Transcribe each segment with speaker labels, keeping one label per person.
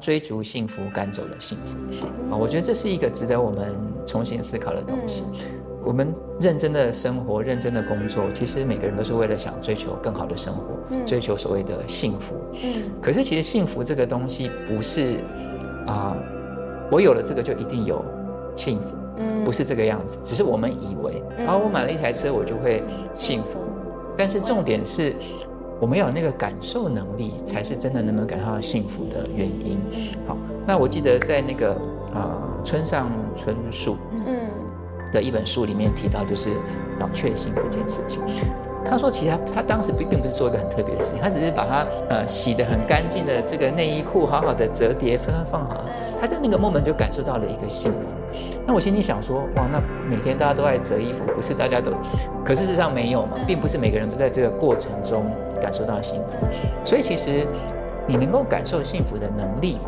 Speaker 1: 追逐幸福赶走了幸福啊！我觉得这是一个值得我们重新思考的东西。我们认真的生活，认真的工作，其实每个人都是为了想追求更好的生活，追求所谓的幸福。嗯。可是其实幸福这个东西不是啊，我有了这个就一定有幸福。嗯。不是这个样子，只是我们以为，啊，我买了一台车，我就会幸福。但是重点是。我们要有那个感受能力，才是真的能不能感受到幸福的原因。好，那我记得在那个啊村上春树嗯的一本书里面提到，就是脑确信这件事情。他说，其实他他当时并并不是做一个很特别的事情，他只是把它呃洗得很干净的这个内衣裤好好的折叠放放好，他在那个 moment 就感受到了一个幸福。那我心里想说，哇，那每天大家都在折衣服，不是大家都，可事实上没有嘛，并不是每个人都在这个过程中感受到幸福。所以其实你能够感受幸福的能力，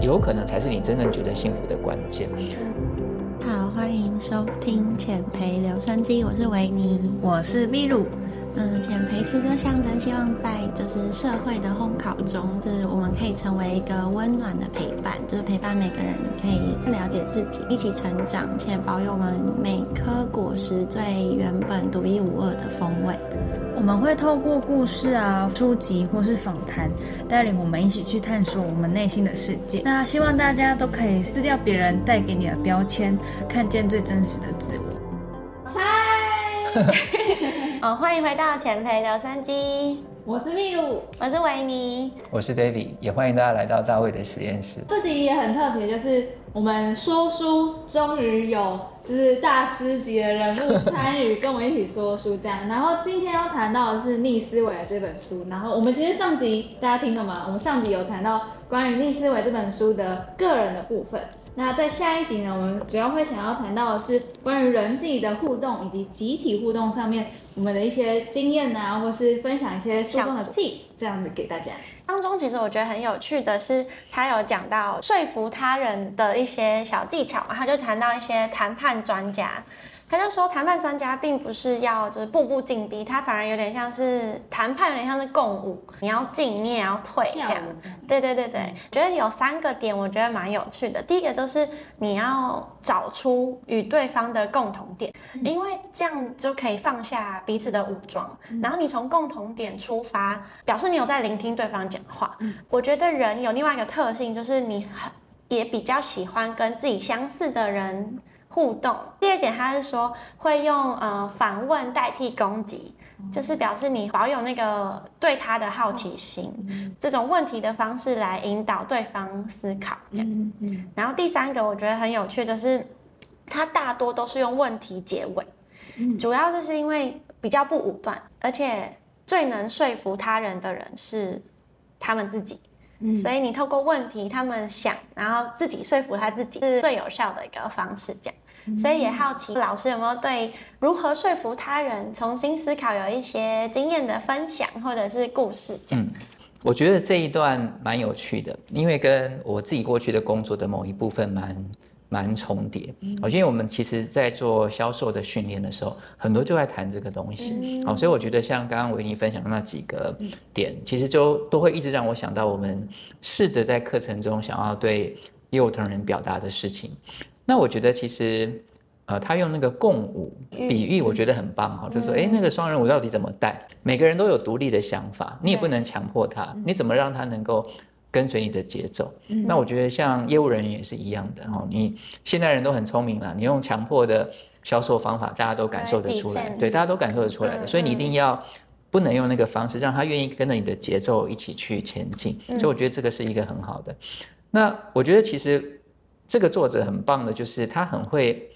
Speaker 1: 有可能才是你真正觉得幸福的关键。
Speaker 2: 好，欢迎收听浅培留声机，我是维尼，
Speaker 3: 我是秘鲁。
Speaker 2: 嗯，减肥其实就象征希望在就是社会的烘烤中，就是我们可以成为一个温暖的陪伴，就是陪伴每个人可以更了解自己，一起成长，且保有我们每颗果实最原本独一无二的风味。
Speaker 3: 我们会透过故事啊、书籍或是访谈，带领我们一起去探索我们内心的世界。那希望大家都可以撕掉别人带给你的标签，看见最真实的自我。
Speaker 2: 嗨。哦，欢迎回到前培留声机，
Speaker 4: 我是秘鲁，
Speaker 2: 我是维尼，
Speaker 1: 我是 David，也欢迎大家来到大卫的实验室。
Speaker 4: 这集也很特别，就是我们说书终于有就是大师级的人物参与，跟我一起说书这样。然后今天要谈到的是逆思维这本书。然后我们其实上集大家听了吗？我们上集有谈到关于逆思维这本书的个人的部分。那在下一集呢，我们主要会想要谈到的是关于人际的互动以及集体互动上面，我们的一些经验啊，或是分享一些互动的 tips，这样子给大家。
Speaker 2: 当中其实我觉得很有趣的是，他有讲到说服他人的一些小技巧嘛，他就谈到一些谈判专家。他就说，谈判专家并不是要就是步步紧逼，他反而有点像是谈判，有点像是共舞，你要进，你也要退，这样。对对对对，觉得有三个点，我觉得蛮有趣的。第一个就是你要找出与对方的共同点，因为这样就可以放下彼此的武装，然后你从共同点出发，表示你有在聆听对方讲话。我觉得人有另外一个特性，就是你很也比较喜欢跟自己相似的人。互动。第二点，他是说会用呃反问代替攻击，就是表示你保有那个对他的好奇心，这种问题的方式来引导对方思考。这样，然后第三个我觉得很有趣，就是他大多都是用问题结尾，主要就是因为比较不武断，而且最能说服他人的人是他们自己。所以你透过问题，他们想，然后自己说服他自己，是最有效的一个方式。这样，所以也好奇老师有没有对如何说服他人重新思考有一些经验的分享，或者是故事？这样，
Speaker 1: 我觉得这一段蛮有趣的，因为跟我自己过去的工作的某一部分蛮。蛮重叠，哦，因为我们其实，在做销售的训练的时候，很多就在谈这个东西，好，所以我觉得像刚刚维尼分享的那几个点，其实就都会一直让我想到我们试着在课程中想要对业务同仁表达的事情。那我觉得其实，呃，他用那个共舞比喻，我觉得很棒哈，就是说，哎，那个双人舞到底怎么带？每个人都有独立的想法，你也不能强迫他，你怎么让他能够？跟随你的节奏，那我觉得像业务人员也是一样的哦。你现代人都很聪明了，你用强迫的销售方法，大家都感受得出来，对，大家都感受得出来的。所以你一定要不能用那个方式，让他愿意跟着你的节奏一起去前进。所以我觉得这个是一个很好的。那我觉得其实这个作者很棒的，就是他很会。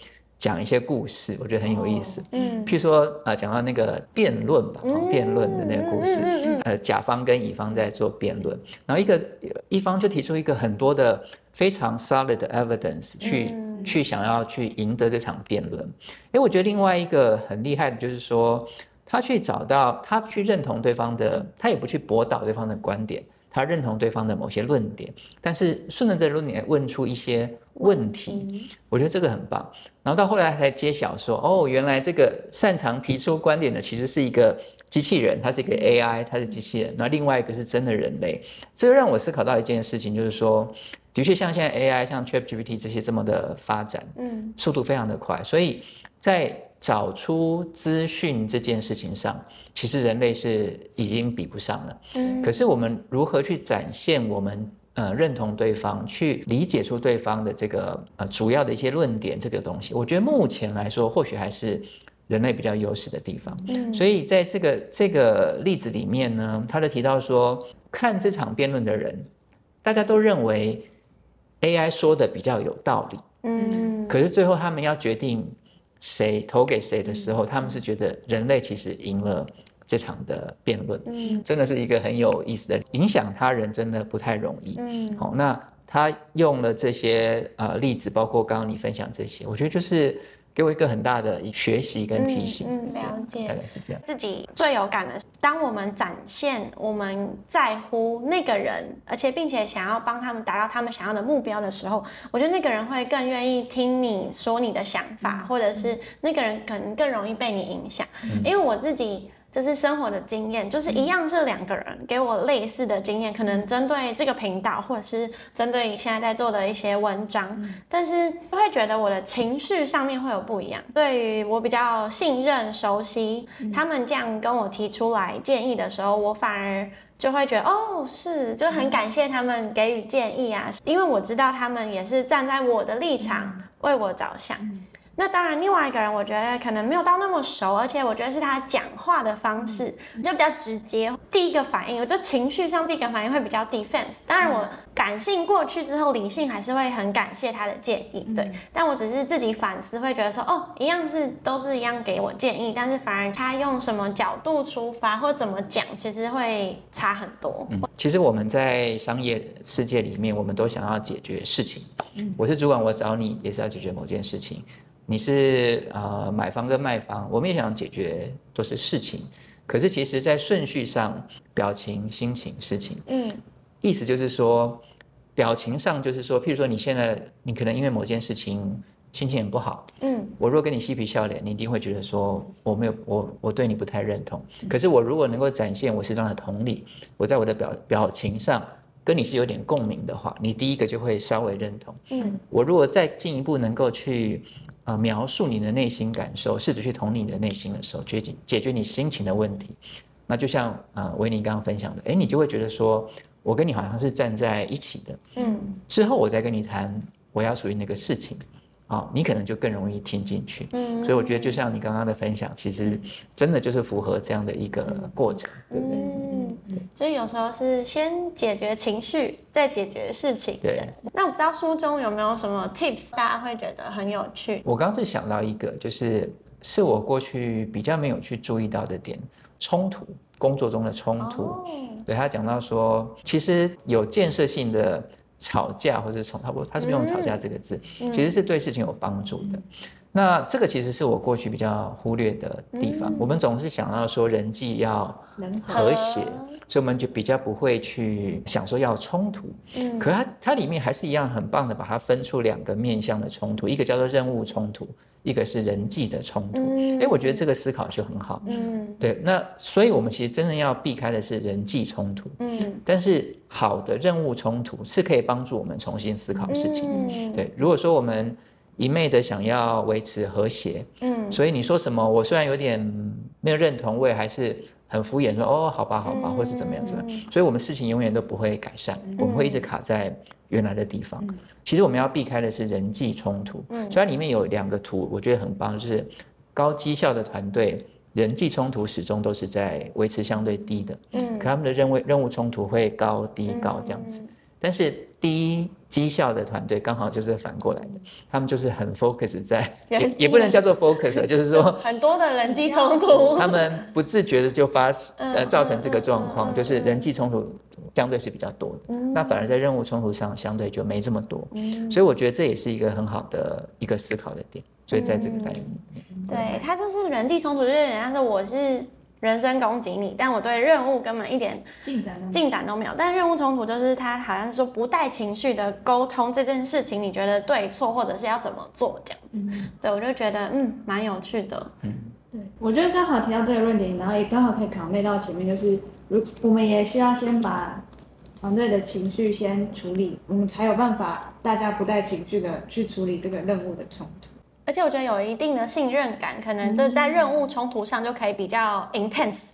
Speaker 1: 讲一些故事，我觉得很有意思。嗯，譬如说啊，讲到那个辩论吧，辩论的那个故事，呃，甲方跟乙方在做辩论，然后一个一方就提出一个很多的非常 solid 的 evidence 去去想要去赢得这场辩论。哎，我觉得另外一个很厉害的就是说，他去找到他去认同对方的，他也不去驳倒对方的观点。他认同对方的某些论点，但是顺着这论点问出一些问题，我觉得这个很棒。然后到后来才揭晓说，哦，原来这个擅长提出观点的其实是一个机器人，它是一个 AI，它是机器人，那另外一个是真的人类。这就让我思考到一件事情，就是说，的确像现在 AI，像 ChatGPT 这些这么的发展，
Speaker 2: 嗯
Speaker 1: 速度非常的快，所以在找出资讯这件事情上，其实人类是已经比不上了。
Speaker 2: 嗯
Speaker 1: 可是我们如何去展现我们呃认同对方，去理解出对方的这个呃主要的一些论点这个东西，我觉得目前来说，或许还是人类比较优势的地方。
Speaker 2: 嗯
Speaker 1: 所以在这个这个例子里面呢，他就提到说，看这场辩论的人，大家都认为 AI 说的比较有道理，
Speaker 2: 嗯
Speaker 1: 可是最后他们要决定谁投给谁的时候，他们是觉得人类其实赢了这场的辩论，
Speaker 2: 嗯。
Speaker 1: 真的是一个很有意思的，影响他人真的不太容易。
Speaker 2: 嗯。
Speaker 1: 好，那他用了这些呃例子，包括刚刚你分享这些，我觉得就是给我一个很大的学习跟提醒。
Speaker 2: 嗯嗯了解
Speaker 1: 大概是这样。
Speaker 2: 自己最有感的是，当我们展现我们在乎那个人，而且并且想要帮他们达到他们想要的目标的时候，我觉得那个人会更愿意听你说你的想法，或者是那个人可能更容易被你影响。因为我自己。这是生活的经验，就是一样是两个人给我类似的经验，可能针对这个频道，或者是针对你现在在做的一些文章，但是会觉得我的情绪上面会有不一样。对于我比较信任、熟悉，他们这样跟我提出来建议的时候，我反而就会觉得哦，是，就很感谢他们给予建议啊，因为我知道他们也是站在我的立场为我着想。那当然，另外一个人我觉得可能没有到那么熟，而且我觉得是他讲话的方式就比较直接。第一个反应，我就情绪上第一个反应会比较 defense。当然，我感性过去之后，理性还是会很感谢他的建议，对。但我只是自己反思，会觉得说，哦，一样是都是一样给我建议，但是反而他用什么角度出发或怎么讲，其实会差很多。
Speaker 1: 嗯，其实我们在商业世界里面，我们都想要解决事情。嗯我是主管，我找你也是要解决某件事情。你是呃买方跟卖方，我们也想解决都是事情。可是其实，在顺序上，表情、心情、事情，
Speaker 2: 嗯
Speaker 1: 意思就是说，表情上就是说，譬如说你现在你可能因为某件事情心情很不好，
Speaker 2: 嗯
Speaker 1: 我如果跟你嬉皮笑脸，你一定会觉得说我没有我我对你不太认同。可是我如果能够展现我适当的同理，我在我的表表情上跟你是有点共鸣的话，你第一个就会稍微认同。
Speaker 2: 嗯
Speaker 1: 我如果再进一步能够去呃描述你的内心感受，试着去同理你的内心的时候，解决解决你心情的问题，那就像呃维尼刚刚分享的，哎，你就会觉得说我跟你好像是站在一起的。
Speaker 2: 嗯
Speaker 1: 之后我再跟你谈我要属于那个事情，啊、你可能就更容易听进去。
Speaker 2: 嗯
Speaker 1: 所以我觉得就像你刚刚的分享，其实真的就是符合这样的一个过程，对不对？
Speaker 2: 嗯，所以有时候是先解决情绪，再解决事情。
Speaker 1: 对。
Speaker 2: 那我不知道书中有没有什么 tips，大家会觉得很有趣。
Speaker 1: 我刚刚是想到一个，就是是我过去比较没有去注意到的点，冲突，工作中的冲突。
Speaker 2: 哦，
Speaker 1: 对他讲到说，其实有建设性的吵架或者冲，他不，他是不用吵架这个字，
Speaker 2: 嗯
Speaker 1: 其实是对事情有帮助的。那这个其实是我过去比较忽略的地方。
Speaker 2: 嗯
Speaker 1: 我们总是想要说人际要
Speaker 4: 和
Speaker 1: 和谐，所以我们就比较不会去想说要冲突。
Speaker 2: 嗯
Speaker 1: 可它它里面还是一样很棒的，把它分出两个面向的冲突，一个叫做任务冲突，一个是人际的冲突。
Speaker 2: 嗯
Speaker 1: 哎、我觉得这个思考就很好。
Speaker 2: 嗯
Speaker 1: 对，那所以我们其实真正要避开的是人际冲突，
Speaker 2: 嗯
Speaker 1: 但是好的任务冲突是可以帮助我们重新思考事情。
Speaker 2: 嗯，
Speaker 1: 对，如果说我们一昧的想要维持和谐，
Speaker 2: 嗯
Speaker 1: 所以你说什么，我虽然有点没有认同，我也还是很敷衍说哦，好吧，好吧，或是怎么样怎么样。所以我们事情永远都不会改善，我们会一直卡在原来的地方。其实我们要避开的是人际冲突，
Speaker 2: 嗯
Speaker 1: 所以它里面有两个图，我觉得很棒，就是高绩效的团队。人际冲突始终都是在维持相对低的，
Speaker 2: 嗯
Speaker 1: 可他们的任务任务冲突会高低高这样子。但是低绩效的团队刚好就是反过来的，他们就是很 focus 在，也也不能叫做 focus，就是说
Speaker 2: 很多的人际冲突。
Speaker 1: 他们不自觉的就发呃
Speaker 2: 嗯
Speaker 1: 造成这个状况，就是人际冲突相对是比较多的，那反而在任务冲突上相对就没这么多，
Speaker 2: 嗯
Speaker 1: 所以我觉得这也是一个很好的一个思考的点。所以在这个单元里面，
Speaker 2: 对，他就是人际冲突，就是人家说我是人身攻击你，但我对任务根本一点
Speaker 4: 进展中
Speaker 2: 进展都没有。但任务冲突就是他好像是说不带情绪的沟通这件事情，你觉得对错或者是要怎么做这样子。对我就觉得嗯蛮有趣的。
Speaker 4: 嗯对，我觉得刚好提到这个论点，然后也刚好可以考虑到前面，就是如我们也需要先把团队的情绪先处理，我们才有办法大家不带情绪的去处理这个任务的冲突。
Speaker 2: 而且我觉得有一定的信任感，可能就在任务冲突上就可以比较 intense，、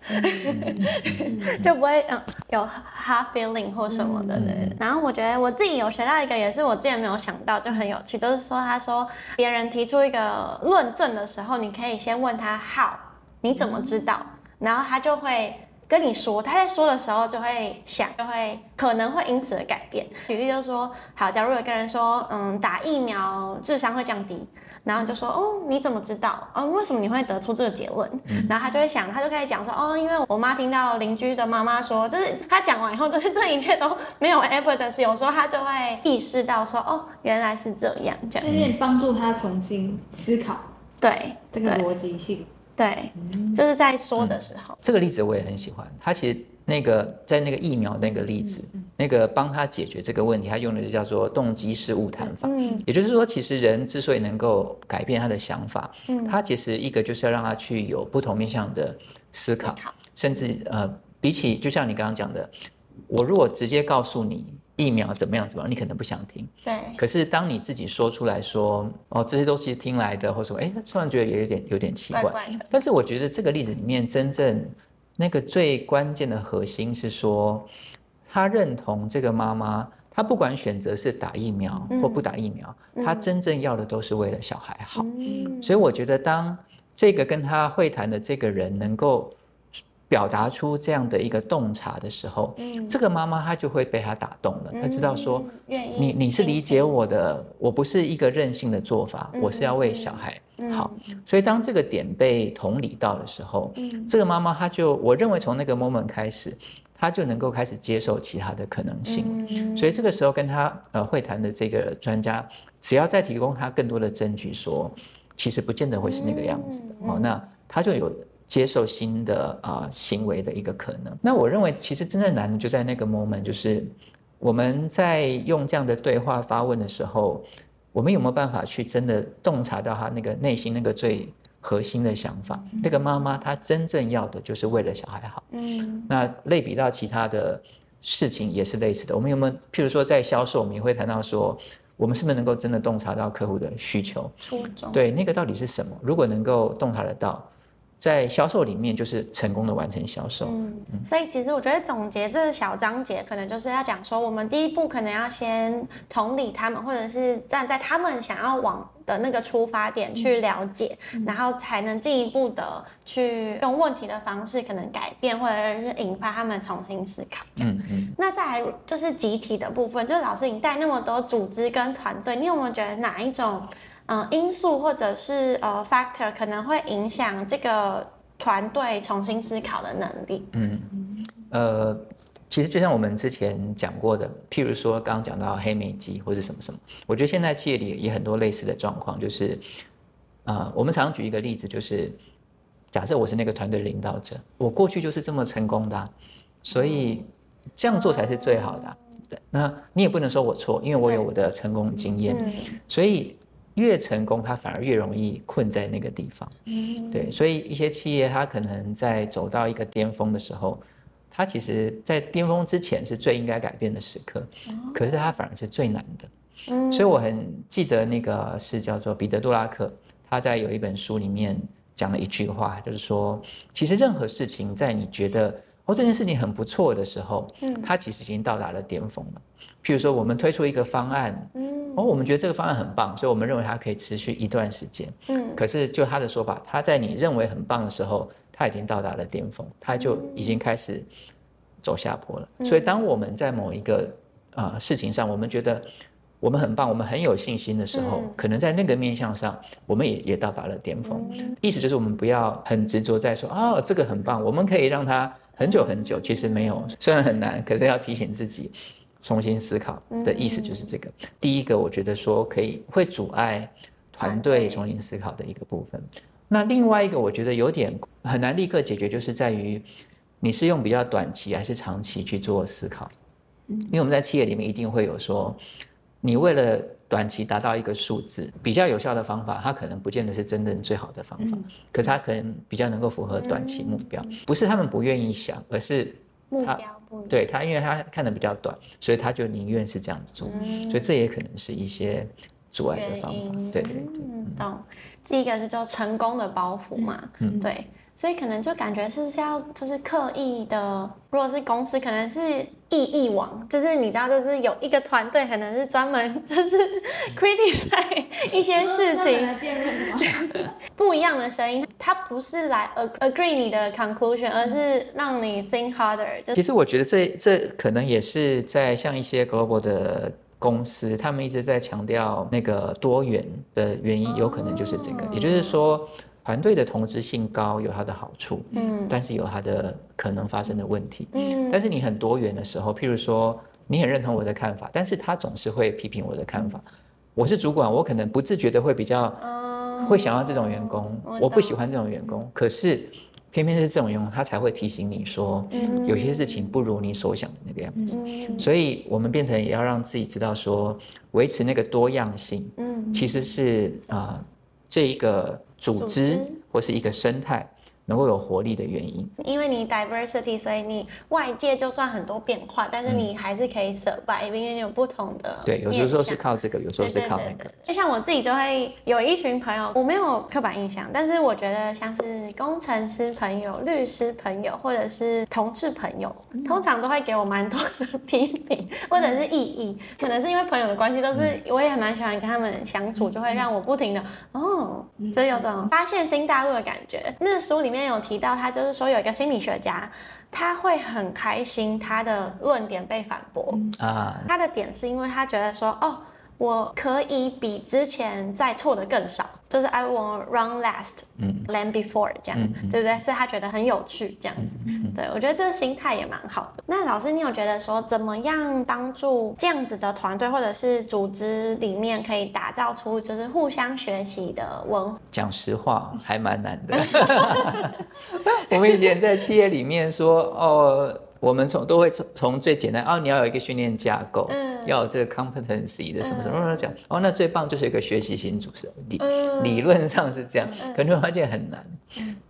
Speaker 2: 就不会嗯有 hard feeling 或什么的。对。然后我觉得我自己有学到一个，也是我之前没有想到，就很有趣，就是说他说别人提出一个论证的时候，你可以先问他 how，你怎么知道？然后他就会。跟你说，他在说的时候就会想，就会可能会因此而改变。举例就是说，好，假如有个人说，嗯，打疫苗智商会降低，然后你就说，哦，你怎么知道？哦，为什么你会得出这个结论？然后他就会想，他就开始讲说，哦，因为我妈听到邻居的妈妈说，就是他讲完以后，就是这一切都没有 evidence，有时候他就会意识到说，哦，原来是这样，这样
Speaker 4: 有点帮助他重新思考
Speaker 2: 对对
Speaker 4: 这个逻辑性。
Speaker 2: 对，就是在说的时候，
Speaker 1: 这个例子我也很喜欢。他其实那个在那个疫苗那个例子，那个帮他解决这个问题，他用的就叫做动机式误谈法。
Speaker 2: 嗯
Speaker 1: 也就是说，其实人之所以能够改变他的想法，
Speaker 2: 嗯
Speaker 1: 他其实一个就是要让他去有不同面向的思考，
Speaker 2: 思考
Speaker 1: 甚至呃，比起就像你刚刚讲的，我如果直接告诉你疫苗怎么样怎么样，你可能不想听。
Speaker 2: 对，
Speaker 1: 可是当你自己说出来说，哦，这些都是听来的，或者说，哎，突然觉得也有点有点奇怪。
Speaker 2: 怪怪，
Speaker 1: 但是我觉得这个例子里面真正那个最关键的核心是说，他认同这个妈妈，他不管选择是打疫苗或不打疫苗，他真正要的都是为了小孩好。
Speaker 2: 嗯
Speaker 1: 所以我觉得，当这个跟他会谈的这个人能够表达出这样的一个洞察的时候，
Speaker 2: 嗯
Speaker 1: 这个妈妈她就会被他打动了，她知道说，
Speaker 2: 嗯
Speaker 1: 你你是理解我的，我不是一个任性的做法，我是要为小孩
Speaker 2: 嗯
Speaker 1: 好。所以当这个点被同理到的时候，
Speaker 2: 嗯
Speaker 1: 这个妈妈她就，我认为从那个 moment 开始，她就能够开始接受其他的可能性。
Speaker 2: 嗯
Speaker 1: 所以这个时候跟她呃会谈的这个专家，只要再提供他更多的证据说，其实不见得会是那个样子的
Speaker 2: 嗯
Speaker 1: 哦，那他就有接受新的啊、行为的一个可能。那我认为其实真正难的就在那个 moment，就是我们在用这样的对话发问的时候，我们有没有办法去真的洞察到他那个内心那个最核心的想法？那个妈妈她真正要的就是为了小孩好。
Speaker 2: 嗯
Speaker 1: 那类比到其他的事情也是类似的。我们有没有，譬如说在销售，我们也会谈到说，我们是不是能够真的洞察到客户的需求？
Speaker 2: 初衷
Speaker 1: 对，那个到底是什么？如果能够洞察得到，在销售里面就是成功的完成销售。
Speaker 2: 嗯，所以其实我觉得总结这小章节，可能就是要讲说，我们第一步可能要先同理他们，或者是站在他们想要往的那个出发点去了解，然后才能进一步的去用问题的方式，可能改变或者是引发他们重新思考。
Speaker 1: 嗯嗯，
Speaker 2: 那再来就是集体的部分，就是老师你带那么多组织跟团队，你有没有觉得哪一种嗯、呃因素或者是呃 factor 可能会影响这个团队重新思考的能力？
Speaker 1: 嗯呃，其实就像我们之前讲过的，譬如说刚刚讲到黑莓机或者什么什么，我觉得现在企业里也很多类似的状况，就是，呃，我们常举一个例子，就是假设我是那个团队领导者，我过去就是这么成功的啊、所以这样做才是最好的啊、那你也不能说我错，因为我有我的成功经验，
Speaker 2: 嗯。
Speaker 1: 所以越成功，他反而越容易困在那个地方。
Speaker 2: 嗯
Speaker 1: 对，所以一些企业它可能在走到一个巅峰的时候，它其实在巅峰之前是最应该改变的时刻，可是它反而是最难的。
Speaker 2: 嗯
Speaker 1: 所以我很记得那个是叫做彼得·杜拉克，他在有一本书里面讲了一句话，就是说，其实任何事情在你觉得哦这件事情很不错的时候，
Speaker 2: 嗯
Speaker 1: 它其实已经到达了巅峰了。譬如说，我们推出一个方案，
Speaker 2: 嗯
Speaker 1: 哦，我们觉得这个方案很棒，所以我们认为它可以持续一段时间。
Speaker 2: 嗯
Speaker 1: 可是就他的说法，他在你认为很棒的时候，他已经到达了巅峰，他就已经开始走下坡了。所以当我们在某一个啊、呃事情上，我们觉得我们很棒，我们很有信心的时候，
Speaker 2: 嗯
Speaker 1: 可能在那个面向上，我们也也到达了巅峰。
Speaker 2: 嗯
Speaker 1: 意思就是我们不要很执着在说啊、这个很棒，我们可以让它很久很久。其实没有，虽然很难，可是要提醒自己。重新思考的意思就是这个。第一个，我觉得说可以会阻碍团队重新思考的一个部分。那另外一个，我觉得有点很难立刻解决，就是在于你是用比较短期还是长期去做思考。因为我们在企业里面一定会有说，你为了短期达到一个数字，比较有效的方法，它可能不见得是真正最好的方法，可是它可能比较能够符合短期目标。不是他们不愿意想，而是
Speaker 2: 目
Speaker 1: 他
Speaker 2: 标不。
Speaker 1: 对他，因为他看的比较短，所以他就宁愿是这样子做，
Speaker 2: 嗯
Speaker 1: 所以这也可能是一些阻碍的方法。对对对。
Speaker 2: 嗯，懂。第一个是就成功的包袱嘛，
Speaker 1: 嗯
Speaker 2: 对，所以可能就感觉是不是要就是刻意的，如果是公司，可能是意义网，就是你知道，就是有一个团队可能是专门就是 criticize 一些事情？不一样的声音，它不是来 ag- agree 你的 conclusion，而是让你 think harder，就
Speaker 1: 其实我觉得这这可能也是在像一些 global 的公司，他们一直在强调那个多元的原因，有可能就是这个，也就是说。团队的同质性高有它的好处，
Speaker 2: 嗯
Speaker 1: 但是有它的可能发生的问题。
Speaker 2: 嗯
Speaker 1: 但是你很多元的时候，譬如说你很认同我的看法，但是他总是会批评我的看法。我是主管，我可能不自觉的会比较
Speaker 2: 嗯
Speaker 1: 会想要这种员工，
Speaker 2: 我
Speaker 1: 不喜欢这种员工。可是偏偏是这种员工，他才会提醒你说，
Speaker 2: 嗯
Speaker 1: 有些事情不如你所想的那个样子。
Speaker 2: 嗯
Speaker 1: 所以我们变成也要让自己知道说，维持那个多样性，
Speaker 2: 嗯
Speaker 1: 其实是啊、呃这一个组织或是一个生态能够有活力的原因。
Speaker 2: 因为你 diversity，所以你外界就算很多变化，但是你还是可以 survive，因为你有不同的
Speaker 1: 嗯对，有时候是靠这个，有时候是靠那个。
Speaker 2: 就像我自己就会有一群朋友，我没有刻板印象，但是我觉得像是工程师朋友、律师朋友或者是同志朋友，
Speaker 1: 嗯
Speaker 2: 通常都会给我蛮多的批评或者是异议。可能是因为朋友的关系，都是
Speaker 1: 嗯
Speaker 2: 我也蛮喜欢跟他们相处，就会让我不停的哦，就有种发现新大陆的感觉。那书里面有提到，他就是说有一个心理学家，他会很开心他的论点被反驳。
Speaker 1: 啊，
Speaker 2: 他的点是因为他觉得说，哦，我可以比之前再错的更少，就是 I won't run last
Speaker 1: 嗯
Speaker 2: than before 这样，对不对？所以他觉得很有趣这样子。对我觉得这个心态也蛮好的。那老师，你有觉得说怎么样帮助这样子的团队或者是组织里面可以打造出就是互相学习的文化？
Speaker 1: 讲实话还蛮难的。我们以前在企业里面说，哦，我们从都会从从最简单，哦，你要有一个训练架构，
Speaker 2: 嗯。
Speaker 1: 要有这个 competency 的什么什么什么讲，哦，那最棒就是一个学习型主持人，理、
Speaker 2: 嗯。
Speaker 1: 理论上是这样，可能会发现很难。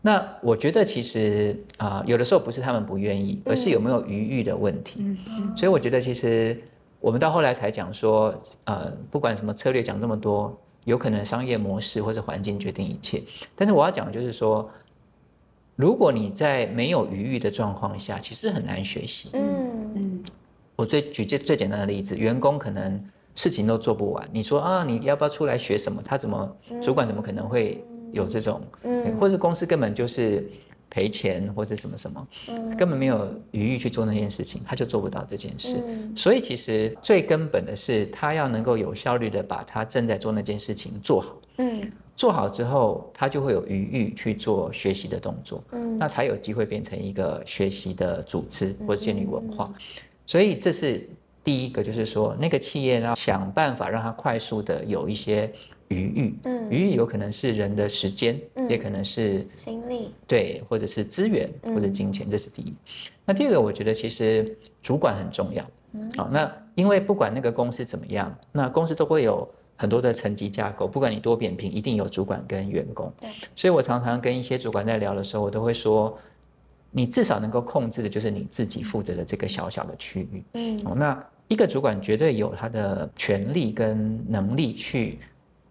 Speaker 1: 那我觉得其实啊、有的时候不是他们不愿意，而是有没有余裕的问题。所以我觉得其实我们到后来才讲说，呃，不管什么策略讲这么多，有可能商业模式或者环境决定一切。但是我要讲的就是说，如果你在没有余裕的状况下，其实很难学习。
Speaker 2: 嗯
Speaker 4: 嗯
Speaker 1: 我最举最最简单的例子，员工可能事情都做不完，你说啊，你要不要出来学什么？他怎么主管怎么可能会有这种？
Speaker 2: 嗯
Speaker 1: 或者公司根本就是赔钱或者什么什么，
Speaker 2: 嗯
Speaker 1: 根本没有余裕去做那件事情，他就做不到这件事。
Speaker 2: 嗯
Speaker 1: 所以其实最根本的是，他要能够有效率的把他正在做那件事情做好。
Speaker 2: 嗯
Speaker 1: 做好之后，他就会有余裕去做学习的动作，
Speaker 2: 嗯
Speaker 1: 那才有机会变成一个学习的组织或者建立文化。所以这是第一个，就是说那个企业呢，想办法让它快速的有一些余裕。
Speaker 2: 嗯
Speaker 1: 余裕有可能是人的时间，
Speaker 2: 嗯
Speaker 1: 也可能是
Speaker 2: 精力
Speaker 1: 对，或者是资源
Speaker 2: 嗯
Speaker 1: 或者金钱，这是第一。那第二个，我觉得其实主管很重要。
Speaker 2: 嗯
Speaker 1: 好，那因为不管那个公司怎么样，那公司都会有很多的层级架构，不管你多扁平，一定有主管跟员工。
Speaker 2: 对，
Speaker 1: 所以我常常跟一些主管在聊的时候，我都会说，你至少能够控制的就是你自己负责的这个小小的区域。
Speaker 2: 嗯
Speaker 1: 哦，那一个主管绝对有他的权利跟能力去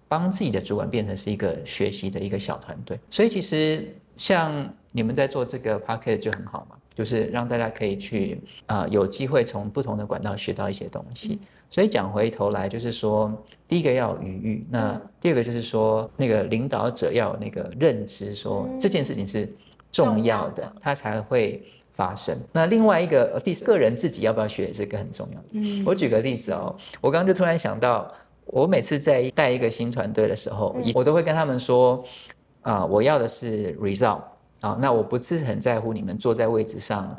Speaker 1: 帮自己的主管变成是一个学习的一个小团队。所以其实像你们在做这个 p a c k e t 就很好嘛，就是让大家可以去啊、呃有机会从不同的管道学到一些东西。所以讲回头来，就是说，第一个要有余裕，那
Speaker 2: 嗯。
Speaker 1: 第二个就是说，那个领导者要有那个认知说，
Speaker 2: 嗯。
Speaker 1: 这件事情是重
Speaker 2: 重要
Speaker 1: 要的。
Speaker 2: 的，
Speaker 1: 它才会发生。那另外一个，呃第四个人自己要不要学，也是一个很重要的。
Speaker 4: 嗯。
Speaker 1: 我举个例子哦，我刚刚就突然想到，我每次在带一个新团队的时候，
Speaker 2: 嗯。
Speaker 1: 我都会跟他们说，啊、我要的是 result 啊、那我不是很在乎你们坐在位置上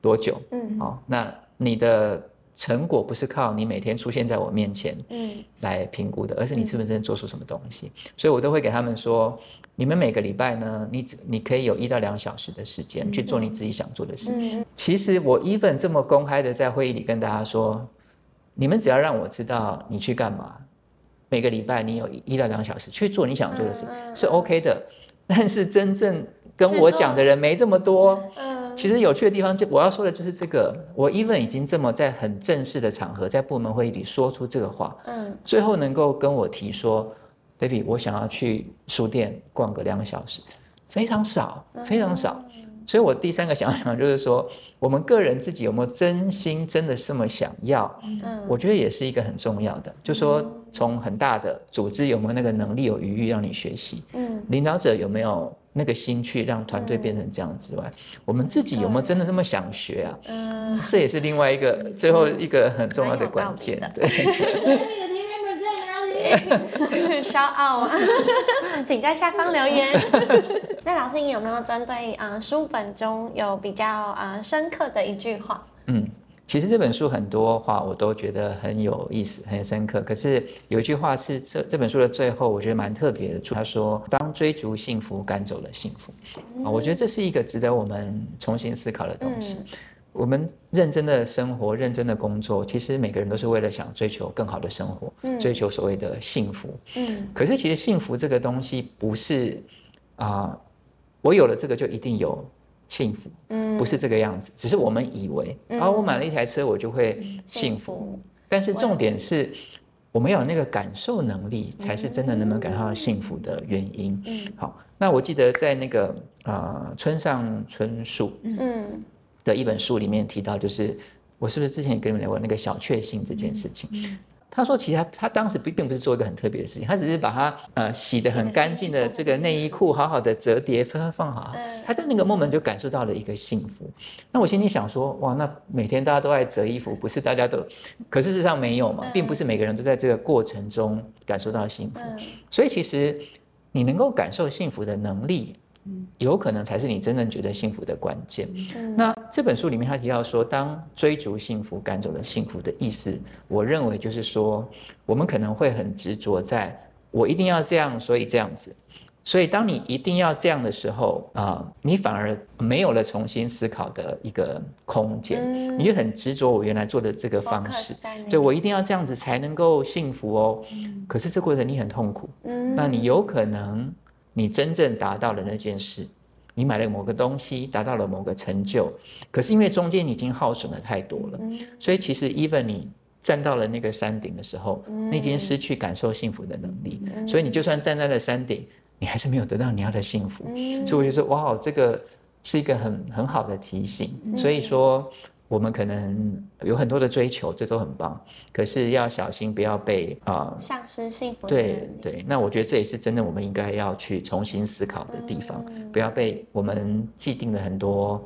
Speaker 1: 多久，
Speaker 2: 嗯。
Speaker 1: 好、那你的成果不是靠你每天出现在我面前
Speaker 2: 嗯
Speaker 1: 来评估的，而是你是不是真的做出什么东西。所以我都会给他们说，你们每个礼拜呢，你只你可以有一到两小时的时间去做你自己想做的事。
Speaker 2: 嗯
Speaker 1: 其实我 even 这么公开的在会议里跟大家说，你们只要让我知道你去干嘛，每个礼拜你有一一到两小时去做你想做的事，是 OK 的。但是真正跟我讲的人没这么多。
Speaker 2: 嗯
Speaker 1: 其实有趣的地方就我要说的就是这个，我 even 已经这么在很正式的场合，在部门会议里说出这个话，
Speaker 2: 嗯
Speaker 1: 最后能够跟我提说，baby，我想要去书店逛个两个小时，非常少，非常少。所以我第三个想想就是说，我们个人自己有没有真心真的这么想要，
Speaker 2: 嗯
Speaker 1: 我觉得也是一个很重要的。就说从很大的组织有没有那个能力有余裕让你学习，
Speaker 2: 嗯
Speaker 1: 领导者有没有那个心去让团队变成这样之外，我们自己有没有真的那么想学啊？
Speaker 2: 嗯，
Speaker 1: 这也是另外一个最后一个很重要的关键
Speaker 2: 蛮。
Speaker 1: 对，
Speaker 2: 骄傲啊！请在下方留言。那老师，你有没有针对啊、呃书本中有比较呃深刻的一句话？
Speaker 1: 嗯，其实这本书很多话我都觉得很有意思、很深刻。可是有一句话是这这本书的最后，我觉得蛮特别的。他说：“当追逐幸福赶走了幸福。”啊，我觉得这是一个值得我们重新思考的东西。
Speaker 2: 嗯
Speaker 1: 我们认真的生活、认真的工作，其实每个人都是为了想追求更好的生活，
Speaker 2: 嗯
Speaker 1: 追求所谓的幸福。
Speaker 2: 嗯
Speaker 1: 可是其实幸福这个东西不是啊、我有了这个就一定有幸福，
Speaker 2: 嗯
Speaker 1: 不是这个样子。只是我们以为，
Speaker 2: 嗯
Speaker 1: 啊，我买了一台车我就会幸福。但是重点是，我们要有那个感受能力，才是真的能不能感受到幸福的原因。
Speaker 2: 嗯
Speaker 1: 好，那我记得在那个呃村上春树
Speaker 2: 嗯
Speaker 1: 的一本书里面提到，就是我是不是之前也跟你们聊过那个小确幸这件事情？他说，其实他他当时并并不是做一个很特别的事情，他只是把它呃洗得很干净的这个内衣裤好好的折叠放放好
Speaker 2: 嗯，
Speaker 1: 他在那个 moment 就感受到了一个幸福。那我心里想说，哇，那每天大家都在折衣服，不是大家都，可是事实上没有嘛，并不是每个人都在这个过程中感受到幸福。
Speaker 2: 嗯
Speaker 1: 所以其实你能够感受幸福的能力，有可能才是你真正觉得幸福的关键。
Speaker 2: 嗯。
Speaker 1: 那这本书里面他提到说，当追逐幸福赶走了幸福的意思，我认为就是说，我们可能会很执着在我一定要这样，所以这样子。所以当你一定要这样的时候啊、你反而没有了重新思考的一个空间，
Speaker 2: 嗯
Speaker 1: 你就很执着我原来做的这个方式，对我一定要这样子才能够幸福哦。可是这过程你很痛苦，
Speaker 2: 嗯。
Speaker 1: 那你有可能你真正达到了那件事，你买了某个东西，达到了某个成就，可是因为中间你已经耗损了太多了，
Speaker 2: 嗯
Speaker 1: 所以其实 even 你站到了那个山顶的时候，
Speaker 2: 嗯
Speaker 1: 你已经失去感受幸福的能力，所以你就算站在了山顶，你还是没有得到你要的幸福。
Speaker 2: 嗯
Speaker 1: 所以我就说，哇，这个是一个很很好的提醒。所以说，我们可能有很多的追求，这都很棒，可是要小心不要被啊。
Speaker 2: 丧失幸福的
Speaker 1: 对对，那我觉得这也是真的，我们应该要去重新思考的地方，
Speaker 2: 嗯
Speaker 1: 不要被我们既定的很多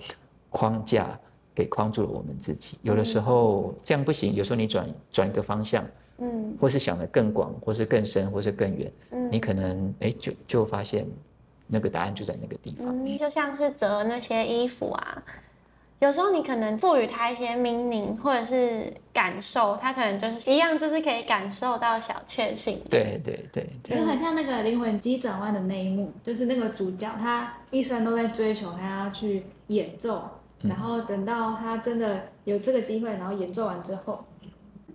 Speaker 1: 框架给框住了我们自己。有的时候这样不行，有时候你转转一个方向，
Speaker 2: 嗯
Speaker 1: 或是想的更广，或是更深，或是更远，
Speaker 2: 嗯
Speaker 1: 你可能哎就就发现那个答案就在那个地方。
Speaker 2: 嗯，就像是折那些衣服啊，有时候你可能赋予它一些 meaning 或者是感受，它可能就是一样，就是可以感受到小确幸。
Speaker 1: 对对对对
Speaker 4: 就很像那个灵魂急转弯的那一幕，就是那个主角他一生都在追求他要去演奏，
Speaker 1: 嗯
Speaker 4: 然后等到他真的有这个机会，然后演奏完之后，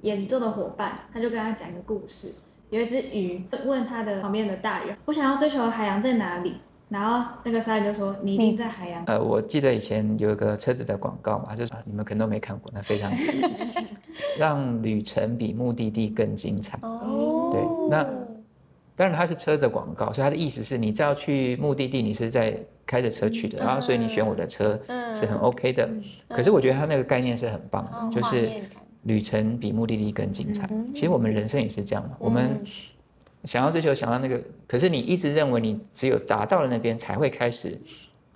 Speaker 4: 演奏的伙伴他就跟他讲一个故事，有一只鱼问他的旁边的大鱼，我想要追求的海洋在哪里？然后那个鲨鱼就说你一定在海洋。
Speaker 1: 呃，我记得以前有一个车子的广告嘛，就是你们可能都没看过，那非常 让旅程比目的地更精彩。
Speaker 2: 哦，
Speaker 1: 对那当然它是车的广告，所以它的意思是你只要去目的地，你是在开着车去的，然后所以你选我的车
Speaker 2: 嗯
Speaker 1: 是很 OK 的。可是我觉得它那个概念是很棒的，
Speaker 2: 哦
Speaker 1: 就是旅程比目的地更精彩。
Speaker 2: 嗯
Speaker 1: 其实我们人生也是这样嘛，我们
Speaker 2: 嗯
Speaker 1: 想要追求，想要那个，可是你一直认为你只有达到了那边才会开始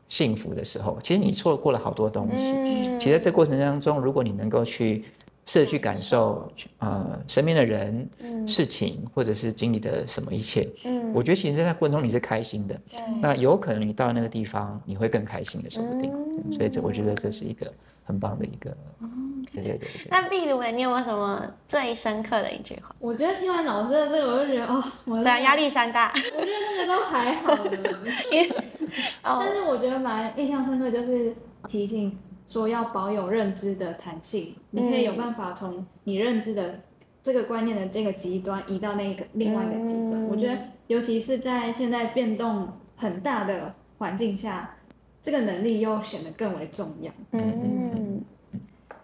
Speaker 1: 幸福的时候，其实你错过了好多东西。
Speaker 2: 嗯
Speaker 1: 其实在这过程当中，如果你能够去试着去感受，呃，身边的人、
Speaker 2: 嗯
Speaker 1: 事情，或者是经历的什么一切，
Speaker 2: 嗯
Speaker 1: 我觉得其实在那过程中你是开心的。那有可能你到那个地方，你会更开心的，说不定。
Speaker 2: 嗯
Speaker 1: 所以这我觉得这是一个很棒的一个，对对对对。
Speaker 2: 那壁炉，你有没有什么最深刻的一句话？
Speaker 4: 我觉得听完老师的这个，我就觉得哦，我
Speaker 2: 对啊，压力山大。
Speaker 4: 我觉得那个都还好 但是我觉得蛮印象深刻，就是提醒说要保有认知的弹性，你可以有办法从你认知的这个观念的这个极端移到那个另外一个极端。
Speaker 2: 嗯
Speaker 4: 我觉得，尤其是在现在变动很大的环境下，这个能力又显得更为重要。
Speaker 2: 嗯，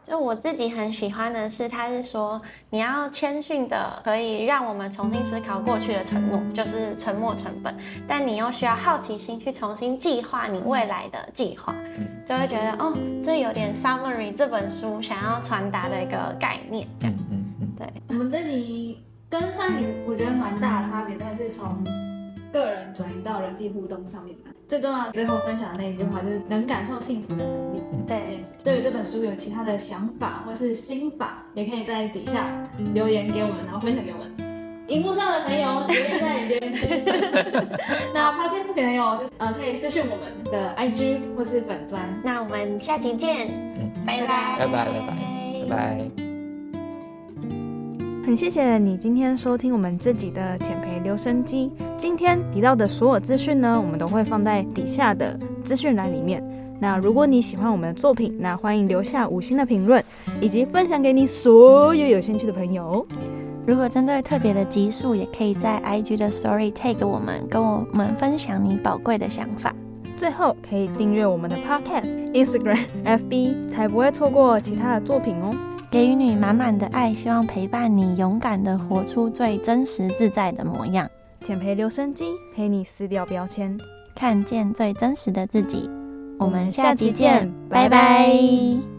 Speaker 2: 就我自己很喜欢的是，他是说你要谦逊的，可以让我们重新思考过去的承诺，就是沉没成本，但你又需要好奇心去重新计划你未来的计划，就会觉得哦，这有点 summary 这本书想要传达的一个概念，这样
Speaker 1: 嗯嗯嗯，
Speaker 2: 对，
Speaker 4: 我们这集跟上一集我觉得蛮大的差别，但是从个人转移到人际互动上面来。最重要的最后分享的那一句话就是能感受幸福的能力。
Speaker 2: 对，
Speaker 4: 对于这本书有其他的想法或是心法，也可以在底下留言给我们，然后分享给我们。荧幕上的朋友留言在留言区。那 podcast 朋友就是呃可以私信我们的 IG 或是粉砖。
Speaker 2: 那我们下集见，
Speaker 1: 嗯
Speaker 2: 拜拜，
Speaker 1: 拜拜拜拜拜拜。
Speaker 3: 很谢谢你今天收听我们这集的浅培留声机。今天提到的所有资讯呢，我们都会放在底下的资讯栏里面。那如果你喜欢我们的作品，那欢迎留下五星的评论，以及分享给你所有有兴趣的朋友。
Speaker 2: 如果针对特别的集数，也可以在 IG 的 Story tag 我们，跟我们分享你宝贵的想法。
Speaker 3: 最后可以订阅我们的 Podcast、Instagram、FB，才不会错过其他的作品哦。
Speaker 2: 给予你满满的爱，希望陪伴你勇敢的活出最真实自在的模样，
Speaker 3: 减肥留声机陪你撕掉标签。
Speaker 2: 看见最真实的自己。我们下
Speaker 3: 下集
Speaker 2: 集见
Speaker 3: 拜
Speaker 2: 拜